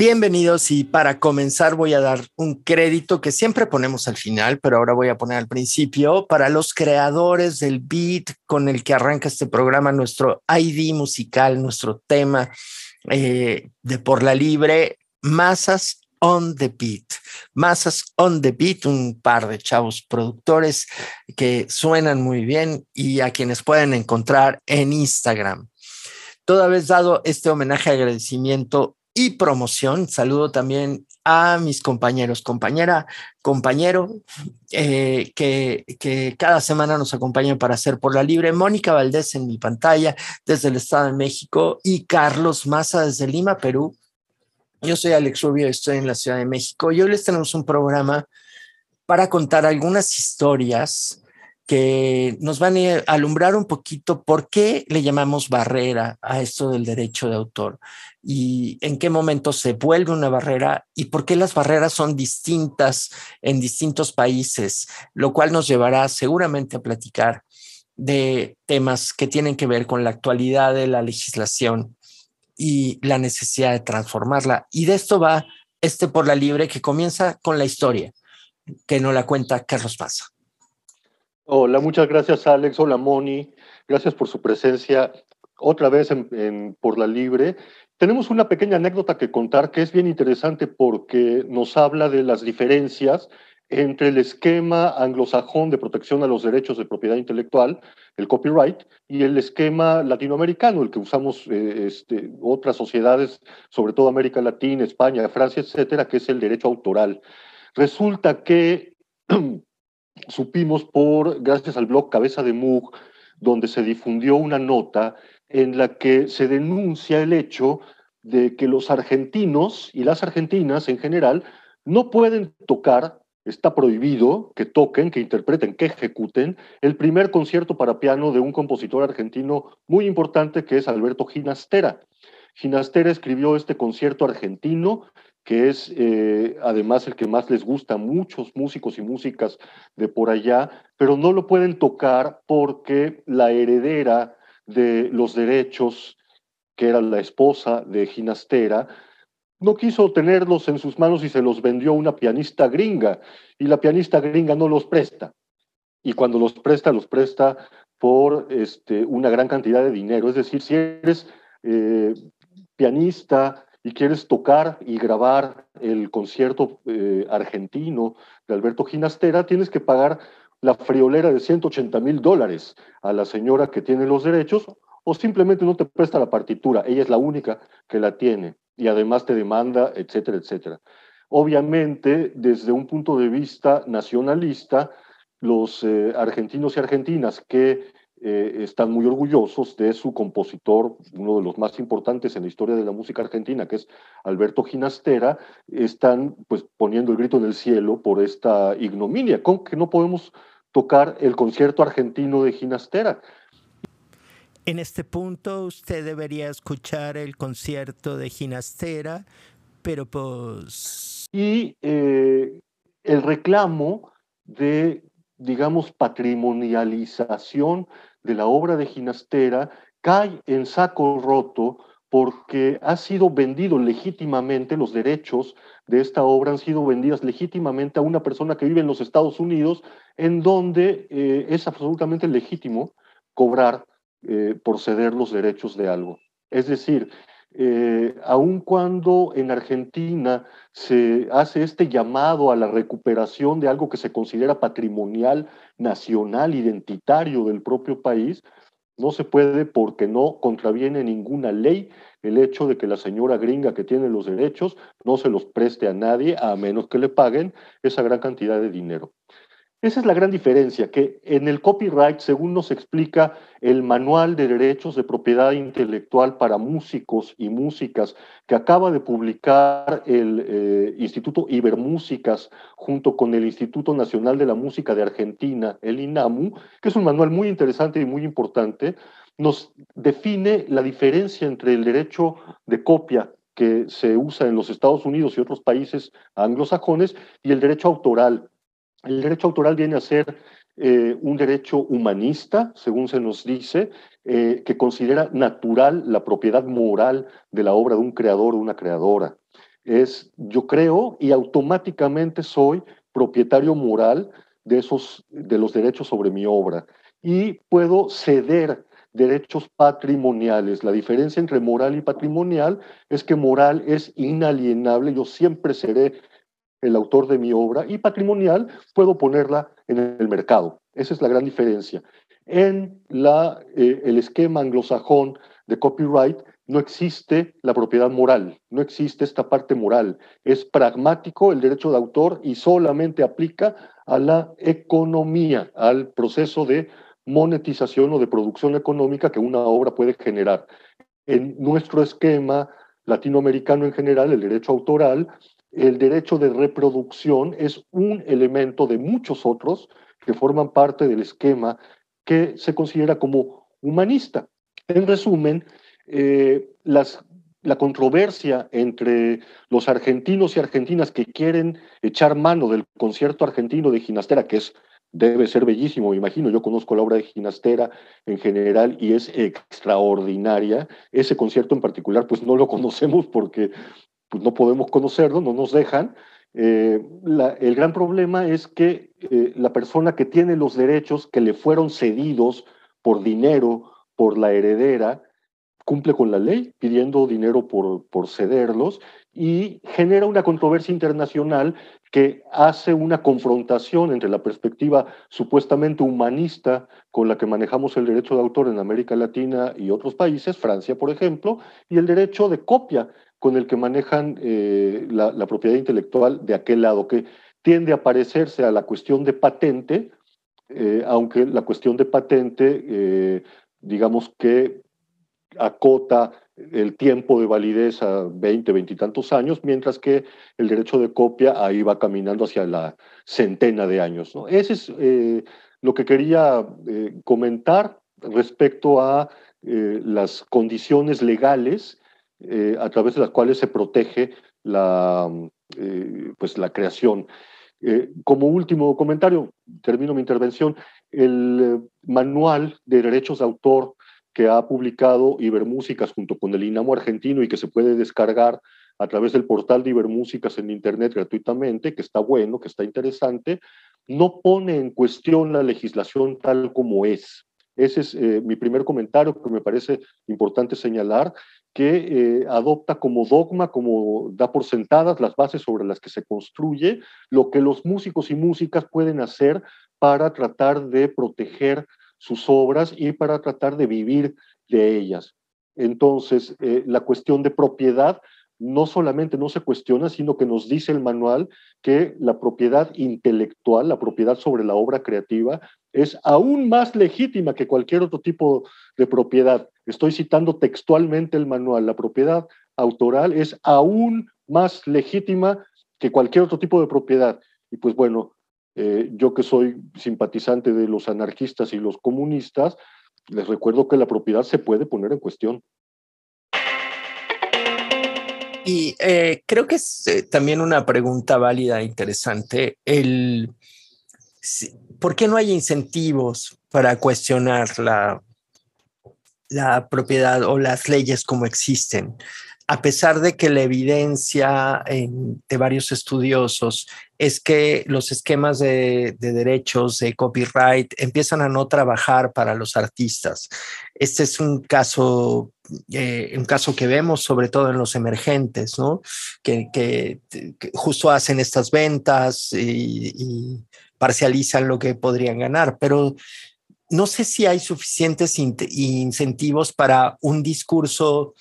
Bienvenidos y para comenzar voy a dar un crédito que siempre ponemos al final, pero ahora voy a poner al principio para los creadores del beat con el que arranca este programa, nuestro ID musical, nuestro tema eh, de Por la Libre, Masas on the Beat. Masas on the Beat, un par de chavos productores que suenan muy bien y a quienes pueden encontrar en Instagram. Toda vez dado este homenaje, agradecimiento y promoción. Saludo también a mis compañeros, compañera, compañero, eh, que, que, cada semana nos acompañan para hacer por la libre. Mónica Valdés en mi pantalla desde el Estado de México y Carlos Maza desde Lima, Perú. Yo soy Alex Rubio, estoy en la Ciudad de México y hoy les tenemos un programa para contar algunas historias que nos van a alumbrar un poquito por qué le llamamos barrera a esto del derecho de autor y en qué momento se vuelve una barrera y por qué las barreras son distintas en distintos países, lo cual nos llevará seguramente a platicar de temas que tienen que ver con la actualidad de la legislación y la necesidad de transformarla. Y de esto va este por la libre que comienza con la historia que nos la cuenta Carlos Pasa. Hola, muchas gracias Alex. Hola Moni. Gracias por su presencia otra vez en, Por la Libre. Tenemos una pequeña anécdota que contar que es bien interesante porque nos habla de las diferencias entre el esquema anglosajón de protección a los derechos de propiedad intelectual, el copyright, y el esquema latinoamericano, el que usamos eh, este, otras sociedades, sobre todo América Latina, España, Francia, etcétera, que es el derecho autoral. Resulta que supimos por, gracias al blog Cabeza de Mug, donde se difundió una nota en la que se denuncia el hecho de que los argentinos y las argentinas en general no pueden tocar, está prohibido que toquen, que interpreten, que ejecuten el primer concierto para piano de un compositor argentino muy importante que es Alberto Ginastera. Ginastera escribió este concierto argentino que es eh, además el que más les gusta a muchos músicos y músicas de por allá, pero no lo pueden tocar porque la heredera de los derechos, que era la esposa de Ginastera, no quiso tenerlos en sus manos y se los vendió una pianista gringa, y la pianista gringa no los presta. Y cuando los presta, los presta por este, una gran cantidad de dinero. Es decir, si eres eh, pianista, y quieres tocar y grabar el concierto eh, argentino de Alberto Ginastera, tienes que pagar la friolera de 180 mil dólares a la señora que tiene los derechos o simplemente no te presta la partitura. Ella es la única que la tiene y además te demanda, etcétera, etcétera. Obviamente, desde un punto de vista nacionalista, los eh, argentinos y argentinas que eh, están muy orgullosos de su compositor, uno de los más importantes en la historia de la música argentina, que es Alberto Ginastera, están pues poniendo el grito en el cielo por esta ignominia, con que no podemos tocar el concierto argentino de Ginastera. En este punto usted debería escuchar el concierto de Ginastera, pero pues... Y eh, el reclamo de digamos, patrimonialización de la obra de Ginastera cae en saco roto porque ha sido vendido legítimamente, los derechos de esta obra han sido vendidas legítimamente a una persona que vive en los Estados Unidos, en donde eh, es absolutamente legítimo cobrar eh, por ceder los derechos de algo. Es decir, eh, aun cuando en Argentina se hace este llamado a la recuperación de algo que se considera patrimonial, nacional, identitario del propio país, no se puede porque no contraviene ninguna ley el hecho de que la señora gringa que tiene los derechos no se los preste a nadie a menos que le paguen esa gran cantidad de dinero. Esa es la gran diferencia, que en el copyright, según nos explica el Manual de Derechos de Propiedad Intelectual para Músicos y Músicas, que acaba de publicar el eh, Instituto Ibermúsicas junto con el Instituto Nacional de la Música de Argentina, el INAMU, que es un manual muy interesante y muy importante, nos define la diferencia entre el derecho de copia que se usa en los Estados Unidos y otros países anglosajones y el derecho autoral el derecho autoral viene a ser eh, un derecho humanista, según se nos dice, eh, que considera natural la propiedad moral de la obra de un creador o una creadora. Es yo creo y automáticamente soy propietario moral de esos de los derechos sobre mi obra y puedo ceder derechos patrimoniales. La diferencia entre moral y patrimonial es que moral es inalienable, yo siempre seré el autor de mi obra y patrimonial puedo ponerla en el mercado. Esa es la gran diferencia. En la, eh, el esquema anglosajón de copyright no existe la propiedad moral, no existe esta parte moral. Es pragmático el derecho de autor y solamente aplica a la economía, al proceso de monetización o de producción económica que una obra puede generar. En nuestro esquema latinoamericano en general, el derecho autoral, el derecho de reproducción es un elemento de muchos otros que forman parte del esquema que se considera como humanista. En resumen, eh, la controversia entre los argentinos y argentinas que quieren echar mano del concierto argentino de Ginastera, que es debe ser bellísimo, me imagino. Yo conozco la obra de Ginastera en general y es extraordinaria. Ese concierto en particular, pues no lo conocemos porque pues, no podemos conocerlo, no nos dejan. Eh, el gran problema es que eh, la persona que tiene los derechos que le fueron cedidos por dinero, por la heredera, cumple con la ley pidiendo dinero por, por cederlos y genera una controversia internacional que hace una confrontación entre la perspectiva supuestamente humanista con la que manejamos el derecho de autor en América Latina y otros países, Francia por ejemplo, y el derecho de copia con el que manejan eh, la, propiedad intelectual de aquel lado, que tiende a parecerse a la cuestión de patente, eh, aunque la cuestión de patente, eh, digamos que acota el tiempo de validez a 20, 20 y tantos años, mientras que el derecho de copia ahí va caminando hacia la centena de años. ¿no? Ese es eh, lo que quería eh, comentar respecto a eh, las condiciones legales a través de las cuales se protege la, pues la creación. como último comentario, termino mi intervención, el manual de derechos de autor que ha publicado Ibermúsicas junto con el INAMO argentino y que se puede descargar a través del portal de Ibermúsicas en Internet gratuitamente, que está bueno, que está interesante, no pone en cuestión la legislación tal como es. Ese es eh, mi primer comentario que me parece importante señalar, que eh, adopta como dogma, como da por sentadas las bases sobre las que se construye lo que los músicos y músicas pueden hacer para tratar de proteger sus obras y para tratar de vivir de ellas. Entonces, eh, la cuestión de propiedad no solamente no se cuestiona, sino que nos dice el manual que la propiedad intelectual, la propiedad sobre la obra creativa, es aún más legítima que cualquier otro tipo de propiedad. Estoy citando textualmente el manual. La propiedad autoral es aún más legítima que cualquier otro tipo de propiedad. Y pues bueno, eh, yo que soy simpatizante de los anarquistas y los comunistas, les recuerdo que la propiedad se puede poner en cuestión. Y eh, creo que es eh, también una pregunta válida e interesante. ¿Por qué no hay incentivos para cuestionar la, la propiedad o las leyes como existen? A pesar de que la evidencia de varios estudiosos es que los esquemas de, derechos de copyright empiezan a no trabajar para los artistas. Este es un caso, eh, un caso que vemos sobre todo en los emergentes, ¿no? Que, justo hacen estas ventas y parcializan lo que podrían ganar, pero no sé si hay suficientes incentivos para un discurso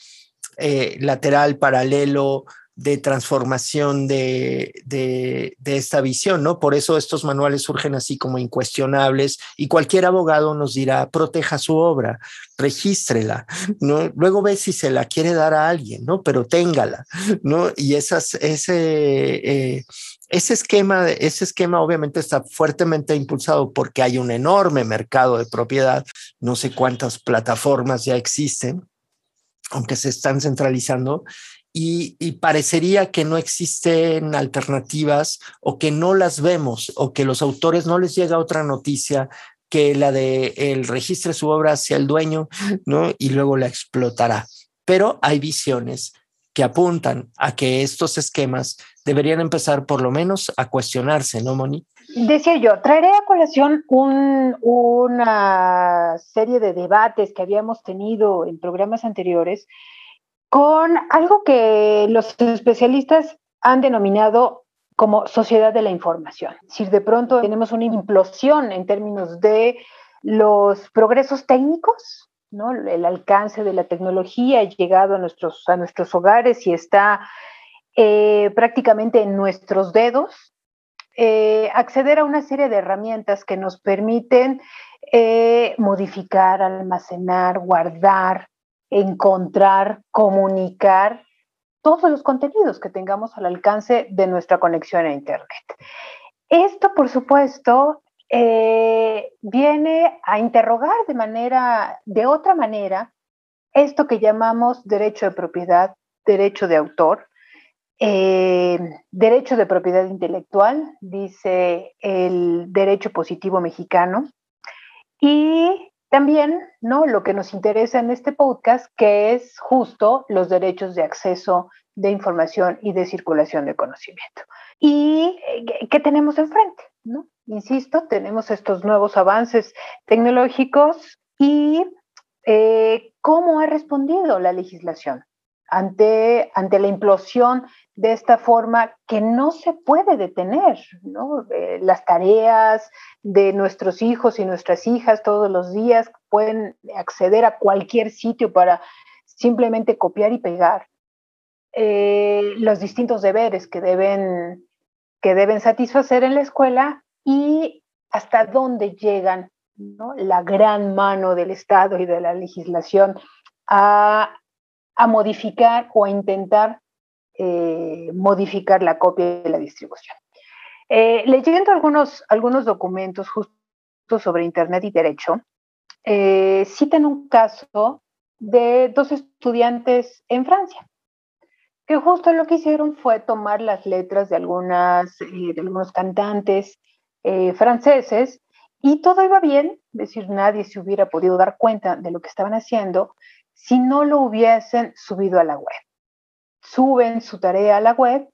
eh, lateral, paralelo, de transformación de, de, esta visión, ¿no? Por eso estos manuales surgen así como incuestionables y cualquier abogado nos dirá, proteja su obra, regístrela, ¿no? Luego ve si se la quiere dar a alguien, ¿no? Pero téngala, ¿no? Y esas, ese, eh, ese, esquema, ese esquema obviamente está fuertemente impulsado porque hay un enorme mercado de propiedad, no sé cuántas plataformas ya existen, aunque se están centralizando, y, parecería que no existen alternativas o que no las vemos o que los autores no les llega otra noticia que la de el registre su obra hacia el dueño, ¿no? Y luego la explotará. Pero hay visiones que apuntan a que estos esquemas deberían empezar por lo menos a cuestionarse, ¿no, Moni? Decía yo, traeré a colación una serie de debates que habíamos tenido en programas anteriores con algo que los especialistas han denominado como sociedad de la información. Si de pronto tenemos una implosión en términos de los progresos técnicos, ¿no? el alcance de la tecnología ha llegado a nuestros, a nuestros hogares y está eh, prácticamente en nuestros dedos, eh, acceder a una serie de herramientas que nos permiten eh, modificar, almacenar, guardar, encontrar, comunicar todos los contenidos que tengamos al alcance de nuestra conexión a Internet. Esto, por supuesto, eh, viene a interrogar de manera, de otra manera, esto que llamamos derecho de propiedad, derecho de autor, eh, derecho de propiedad intelectual, dice el derecho positivo mexicano, y también, ¿no? Lo que nos interesa en este podcast, que es justo los derechos de acceso de información y de circulación de conocimiento. ¿Y eh, qué tenemos enfrente? ¿no? Insisto, tenemos estos nuevos avances tecnológicos y eh, cómo ha respondido la legislación ante, ante la implosión de esta forma que no se puede detener, ¿no? Eh, las tareas de nuestros hijos y nuestras hijas todos los días pueden acceder a cualquier sitio para simplemente copiar y pegar. Eh, los distintos deberes que deben, que deben satisfacer en la escuela y hasta dónde llegan ¿no? la gran mano del Estado y de la legislación a, a modificar o a intentar eh, modificar la copia y la distribución. Eh, leyendo algunos, algunos documentos justo sobre Internet y Derecho, eh, citan un caso de dos estudiantes en Francia, que justo lo que hicieron fue tomar las letras de, algunas, de algunos cantantes franceses y todo iba bien, es decir, nadie se hubiera podido dar cuenta de lo que estaban haciendo si no lo hubiesen subido a la web suben su tarea a la web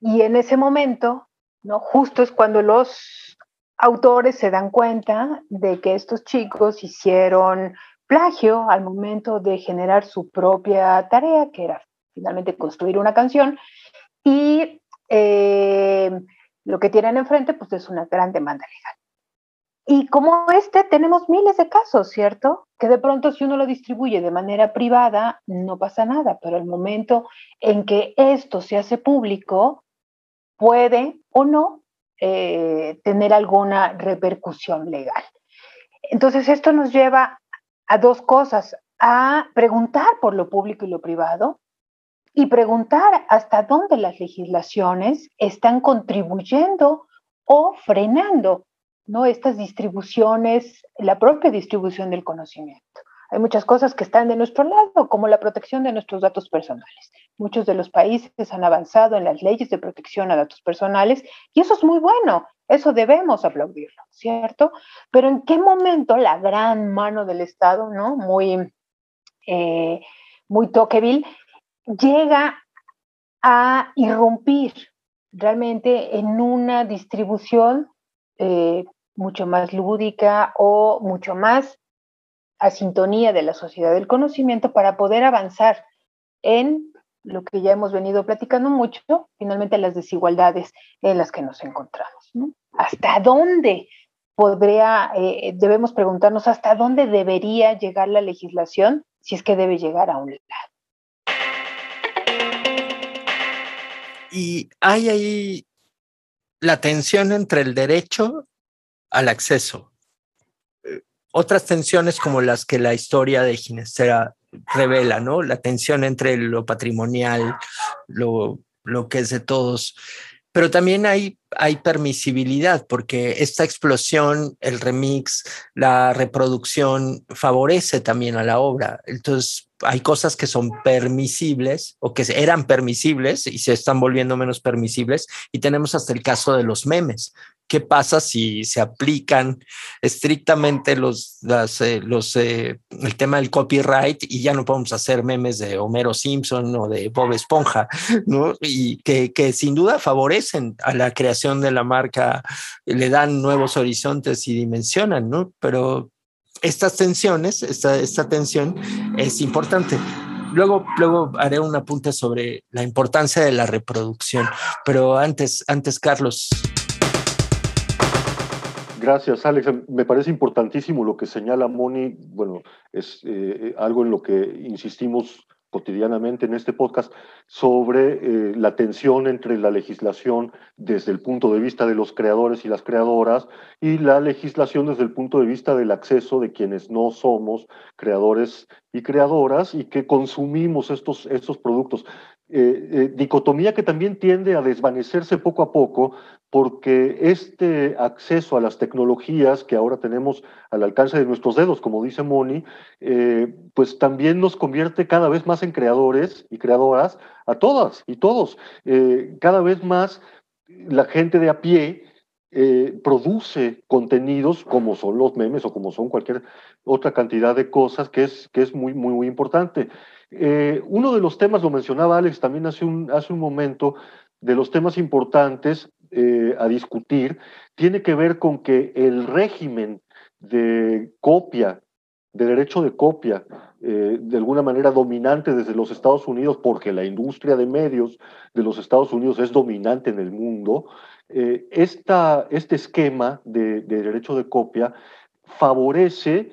y en ese momento, ¿no? Justo es cuando los autores se dan cuenta de que estos chicos hicieron plagio al momento de generar su propia tarea, que era finalmente construir una canción, y eh, lo que tienen enfrente pues es una gran demanda legal. Y como este, tenemos miles de casos, ¿cierto? Que de pronto si uno lo distribuye de manera privada, no pasa nada, pero el momento en que esto se hace público, puede o no eh, tener alguna repercusión legal. Entonces, esto nos lleva a dos cosas, a preguntar por lo público y lo privado y preguntar hasta dónde las legislaciones están contribuyendo o frenando ¿no? Estas distribuciones, la propia distribución del conocimiento. Hay muchas cosas que están de nuestro lado, como la protección de nuestros datos personales. Muchos de los países han avanzado en las leyes de protección a datos personales y eso es muy bueno, eso debemos aplaudirlo, ¿cierto? Pero ¿en qué momento la gran mano del Estado, ¿no? Muy, eh, muy toqueville, llega a irrumpir realmente en una distribución eh, mucho más lúdica o mucho más a sintonía de la sociedad del conocimiento para poder avanzar en lo que ya hemos venido platicando mucho, finalmente las desigualdades en las que nos encontramos. ¿Hasta dónde podría, eh, debemos preguntarnos hasta dónde debería llegar la legislación si es que debe llegar a un lado? Y hay ahí la tensión entre el derecho al acceso. Otras tensiones como las que la historia de Ginestera revela, ¿no? La tensión entre lo patrimonial, lo, lo que es de todos. Pero también hay, hay permisibilidad porque esta explosión, el remix, la reproducción favorece también a la obra. Entonces, hay cosas que son permisibles o que eran permisibles y se están volviendo menos permisibles. Y tenemos hasta el caso de los memes, ¿Qué pasa si se aplican estrictamente los, eh, los, eh, el tema del copyright y ya no podemos hacer memes de Homero Simpson o de Bob Esponja, ¿no? Y que, que sin duda favorecen a la creación de la marca, le dan nuevos horizontes y dimensionan, ¿no? Pero estas tensiones, esta, esta tensión es importante. Luego, luego haré un apunte sobre la importancia de la reproducción, pero antes, antes Carlos. Gracias, Alex. Me parece importantísimo lo que señala Moni. Bueno, es eh, algo en lo que insistimos cotidianamente en este podcast sobre eh, la tensión entre la legislación desde el punto de vista de los creadores y las creadoras y la legislación desde el punto de vista del acceso de quienes no somos creadores y creadoras y que consumimos estos, estos productos. Eh, eh, dicotomía que también tiende a desvanecerse poco a poco porque este acceso a las tecnologías que ahora tenemos al alcance de nuestros dedos, como dice Moni, eh, pues también nos convierte cada vez más en creadores y creadoras a todas y todos. cada vez más la gente de a pie produce contenidos como son los memes o como son cualquier otra cantidad de cosas que es, que es muy, muy, muy importante. Eh, uno de los temas, lo mencionaba Alex también hace un, hace un momento, de los temas importantes eh, a discutir, tiene que ver con que el régimen de copia, de derecho de copia, eh, de alguna manera dominante desde los Estados Unidos, porque la industria de medios de los Estados Unidos es dominante en el mundo, esta, este esquema de derecho de copia favorece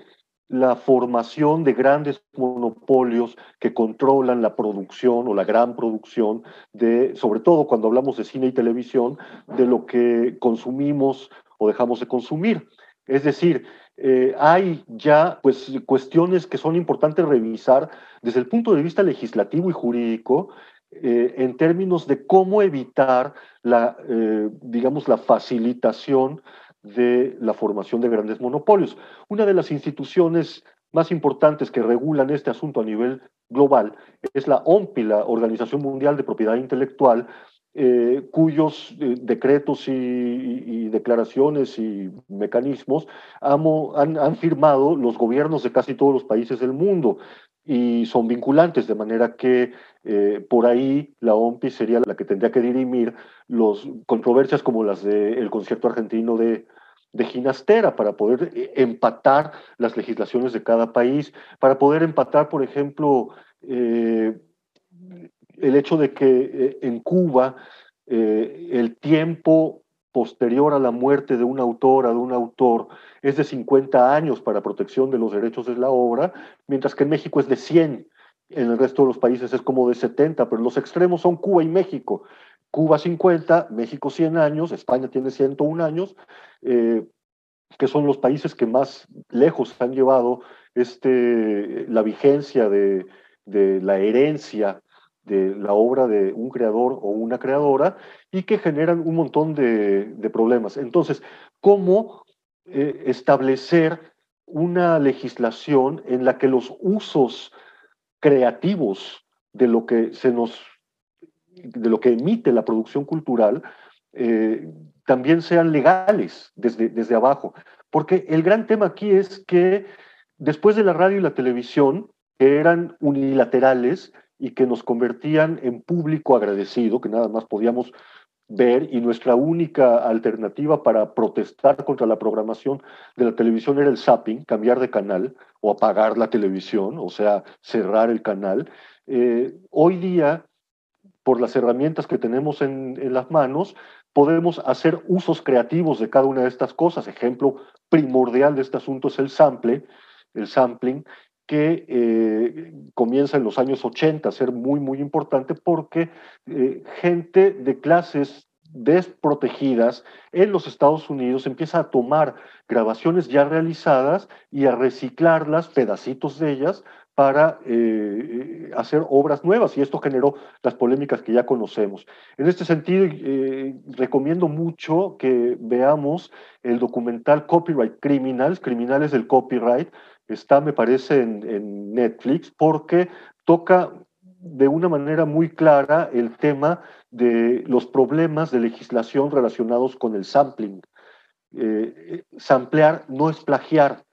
la formación de grandes monopolios que controlan la producción o la gran producción de, sobre todo cuando hablamos de cine y televisión, de lo que consumimos o dejamos de consumir. Es decir, eh, hay ya pues, cuestiones que son importantes revisar desde el punto de vista legislativo y jurídico eh, en términos de cómo evitar la, eh, digamos, la facilitación de la formación de grandes monopolios. Una de las instituciones más importantes que regulan este asunto a nivel global es la OMPI, la Organización Mundial de Propiedad Intelectual, eh, cuyos eh, decretos y, declaraciones y mecanismos han, firmado los gobiernos de casi todos los países del mundo y son vinculantes, de manera que eh, por ahí la OMPI sería la que tendría que dirimir las controversias como las del concierto argentino de, de Ginastera para poder empatar las legislaciones de cada país, para poder empatar, por ejemplo, el hecho de que eh, en Cuba el tiempo posterior a la muerte de un autor, de un autor, es de 50 años para protección de los derechos de la obra, mientras que en México es de 100. En el resto de los países es como de 70, pero los extremos son Cuba y México. Cuba 50, México 100 años, España tiene 101 años, eh, que son los países que más lejos han llevado este, la vigencia de, la herencia de la obra de un creador o una creadora y que generan un montón de, problemas. Entonces, ¿cómo eh, establecer una legislación en la que los usos creativos de lo que se nos de lo que emite la producción cultural eh, también sean legales desde, desde abajo. Porque el gran tema aquí es que después de la radio y la televisión, que eran unilaterales y que nos convertían en público agradecido, que nada más podíamos ver y nuestra única alternativa para protestar contra la programación de la televisión era el zapping, cambiar de canal o apagar la televisión, o sea, cerrar el canal. Eh, hoy día por las herramientas que tenemos en, las manos, podemos hacer usos creativos de cada una de estas cosas. Ejemplo primordial de este asunto es el sample, el sampling, que eh, comienza en los años 80 a ser muy, muy importante porque eh, gente de clases desprotegidas en los Estados Unidos empieza a tomar grabaciones ya realizadas y a reciclarlas, pedacitos de ellas, para eh, hacer obras nuevas y esto generó las polémicas que ya conocemos. En este sentido, recomiendo mucho que veamos el documental Copyright Criminals, Criminales del Copyright, está, me parece, en, Netflix, porque toca de una manera muy clara el tema de los problemas de legislación relacionados con el sampling eh, samplear no es plagiar,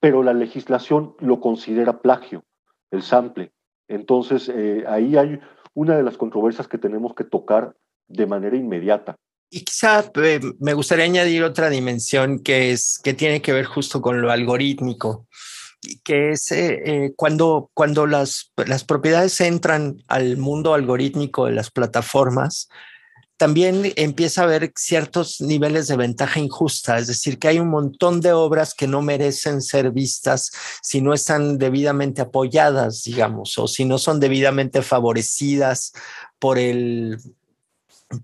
pero la legislación lo considera plagio, el sample. Entonces, eh, ahí hay una de las controversias que tenemos que tocar de manera inmediata. Y quizá eh, me gustaría añadir otra dimensión que es que tiene que ver justo con lo algorítmico, que es eh, cuando, cuando las, las propiedades entran al mundo algorítmico de las plataformas, también empieza a haber ciertos niveles de ventaja injusta, es decir, que hay un montón de obras que no merecen ser vistas si no están debidamente apoyadas, digamos, o si no son debidamente favorecidas por el,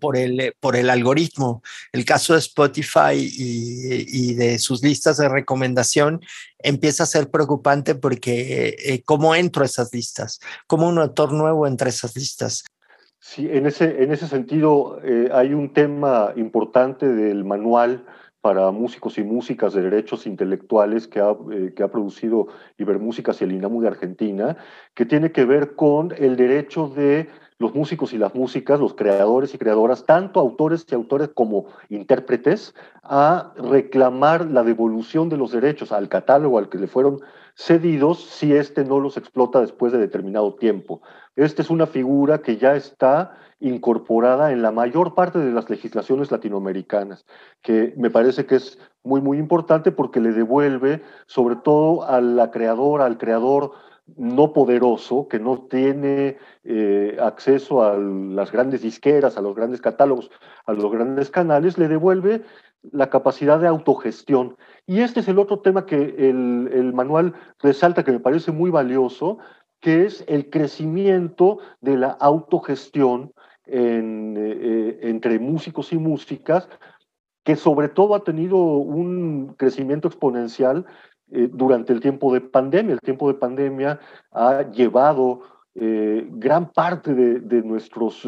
por el, por el algoritmo. El caso de Spotify y, de sus listas de recomendación empieza a ser preocupante porque eh, cómo entro a esas listas, cómo un autor nuevo entra a esas listas. Sí, en ese, en ese sentido eh, hay un tema importante del manual para músicos y músicas de derechos intelectuales que ha, eh, que ha producido Ibermúsicas y el INAMU de Argentina, que tiene que ver con el derecho de los músicos y las músicas, los creadores y creadoras, tanto autores y autores como intérpretes, a reclamar la devolución de los derechos al catálogo al que le fueron cedidos si éste no los explota después de determinado tiempo. Esta es una figura que ya está incorporada en la mayor parte de las legislaciones latinoamericanas, que me parece que es muy, muy importante porque le devuelve sobre todo a la creadora, al creador no poderoso, que no tiene eh, acceso a las grandes disqueras, a los grandes catálogos, a los grandes canales, le devuelve la capacidad de autogestión. Y este es el otro tema que el, el manual resalta que me parece muy valioso, que es el crecimiento de la autogestión eh, entre músicos y músicas, que sobre todo ha tenido un crecimiento exponencial eh, durante el tiempo de pandemia. El tiempo de pandemia ha llevado eh, gran parte de, de nuestros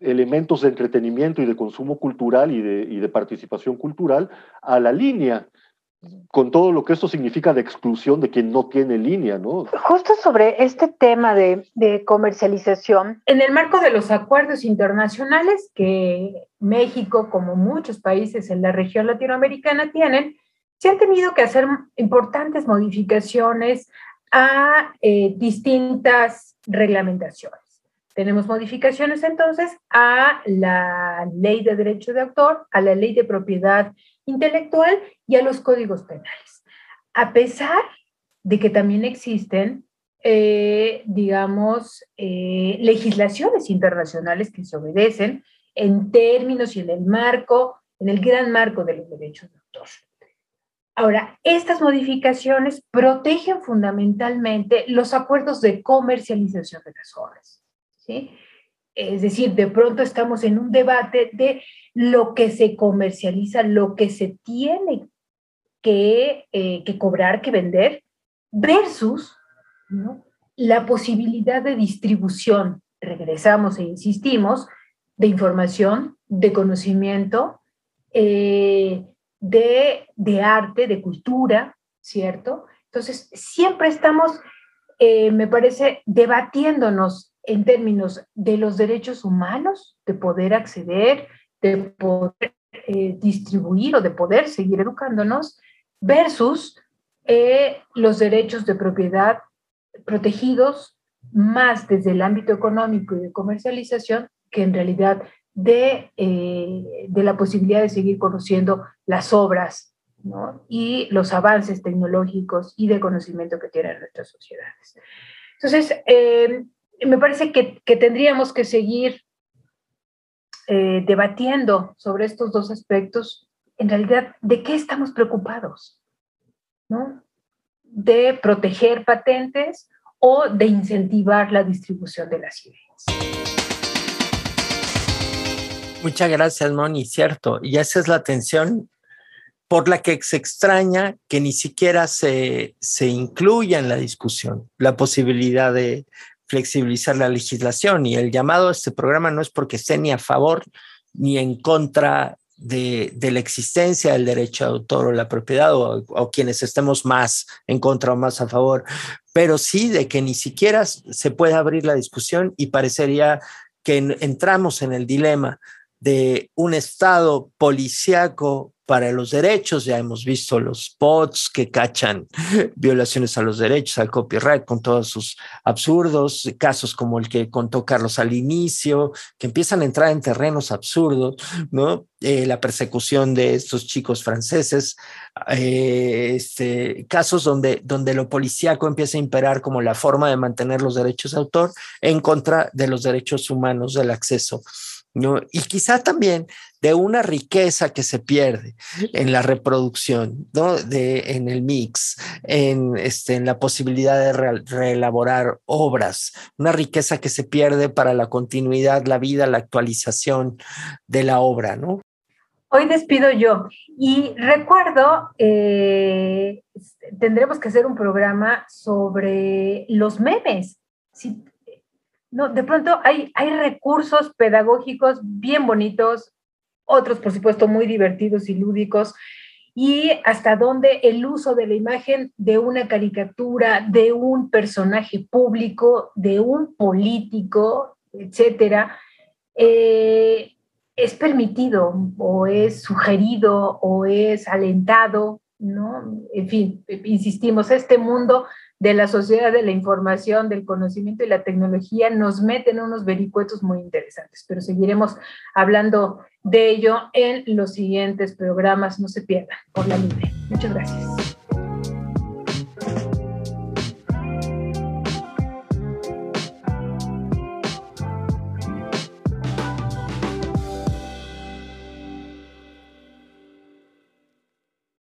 elementos de entretenimiento y de consumo cultural y de, y de participación cultural a la línea con todo lo que esto significa de exclusión de quien no tiene línea, ¿no? Justo sobre este tema de, de, comercialización, en el marco de los acuerdos internacionales que México, como muchos países en la región latinoamericana tienen, se han tenido que hacer importantes modificaciones a eh, distintas reglamentaciones. Tenemos modificaciones entonces a la ley de derecho de autor, a la ley de propiedad intelectual y a los códigos penales. A pesar de que también existen, eh, digamos, eh, legislaciones internacionales que se obedecen en términos y en el marco, en el gran marco de los derechos de autor. Ahora, estas modificaciones protegen fundamentalmente los acuerdos de comercialización de las obras. ¿sí? Es decir, de pronto estamos en un debate de lo que se comercializa, lo que se tiene que, eh, cobrar, que vender, versus la posibilidad de distribución, regresamos e insistimos, de información, de conocimiento, eh, de, de, arte, de cultura, ¿cierto? Entonces, siempre estamos, eh, me parece, debatiéndonos en términos de los derechos humanos, de poder acceder, de poder eh, distribuir o de poder seguir educándonos, versus eh, los derechos de propiedad protegidos más desde el ámbito económico y de comercialización que en realidad de, eh, de la posibilidad de seguir conociendo las obras y los avances tecnológicos y de conocimiento que tienen nuestras sociedades. Entonces, me parece que, tendríamos que seguir eh, debatiendo sobre estos dos aspectos, en realidad, ¿de qué estamos preocupados? ¿No? ¿De proteger patentes o de incentivar la distribución de las ideas? Muchas gracias, Moni, cierto. Y esa es la tensión por la que se extraña que ni siquiera se, se incluya en la discusión la posibilidad de flexibilizar la legislación y el llamado a este programa no es porque esté ni a favor ni en contra de, la existencia del derecho de autor o la propiedad o, quienes estemos más en contra o más a favor, pero sí de que ni siquiera se puede abrir la discusión y parecería que entramos en el dilema de un Estado policíaco para los derechos. Ya hemos visto los bots que cachan violaciones a los derechos, al copyright, con todos sus absurdos, casos como el que contó Carlos al inicio, que empiezan a entrar en terrenos absurdos, ¿no? Eh, la persecución de estos chicos franceses, eh, este, casos donde, donde lo policíaco empieza a imperar como la forma de mantener los derechos de autor en contra de los derechos humanos del acceso ¿no? Y quizá también de una riqueza que se pierde en la reproducción, ¿no? De, en el mix, en, este, en la posibilidad de reelaborar obras, una riqueza que se pierde para la continuidad, la vida, la actualización de la obra, ¿no? Hoy despido yo y recuerdo, eh, tendremos que hacer un programa sobre los memes. Si, no, de pronto hay, hay recursos pedagógicos bien bonitos, otros por supuesto muy divertidos y lúdicos, y hasta dónde el uso de la imagen de una caricatura, de un personaje público, de un político, etcétera, eh, es permitido o es sugerido o es alentado, ¿no? En fin, insistimos, este mundo de la sociedad de la información, del conocimiento y la tecnología nos meten unos vericuetos muy interesantes, pero seguiremos hablando de ello en los siguientes programas. No se pierdan por la libre. Muchas gracias.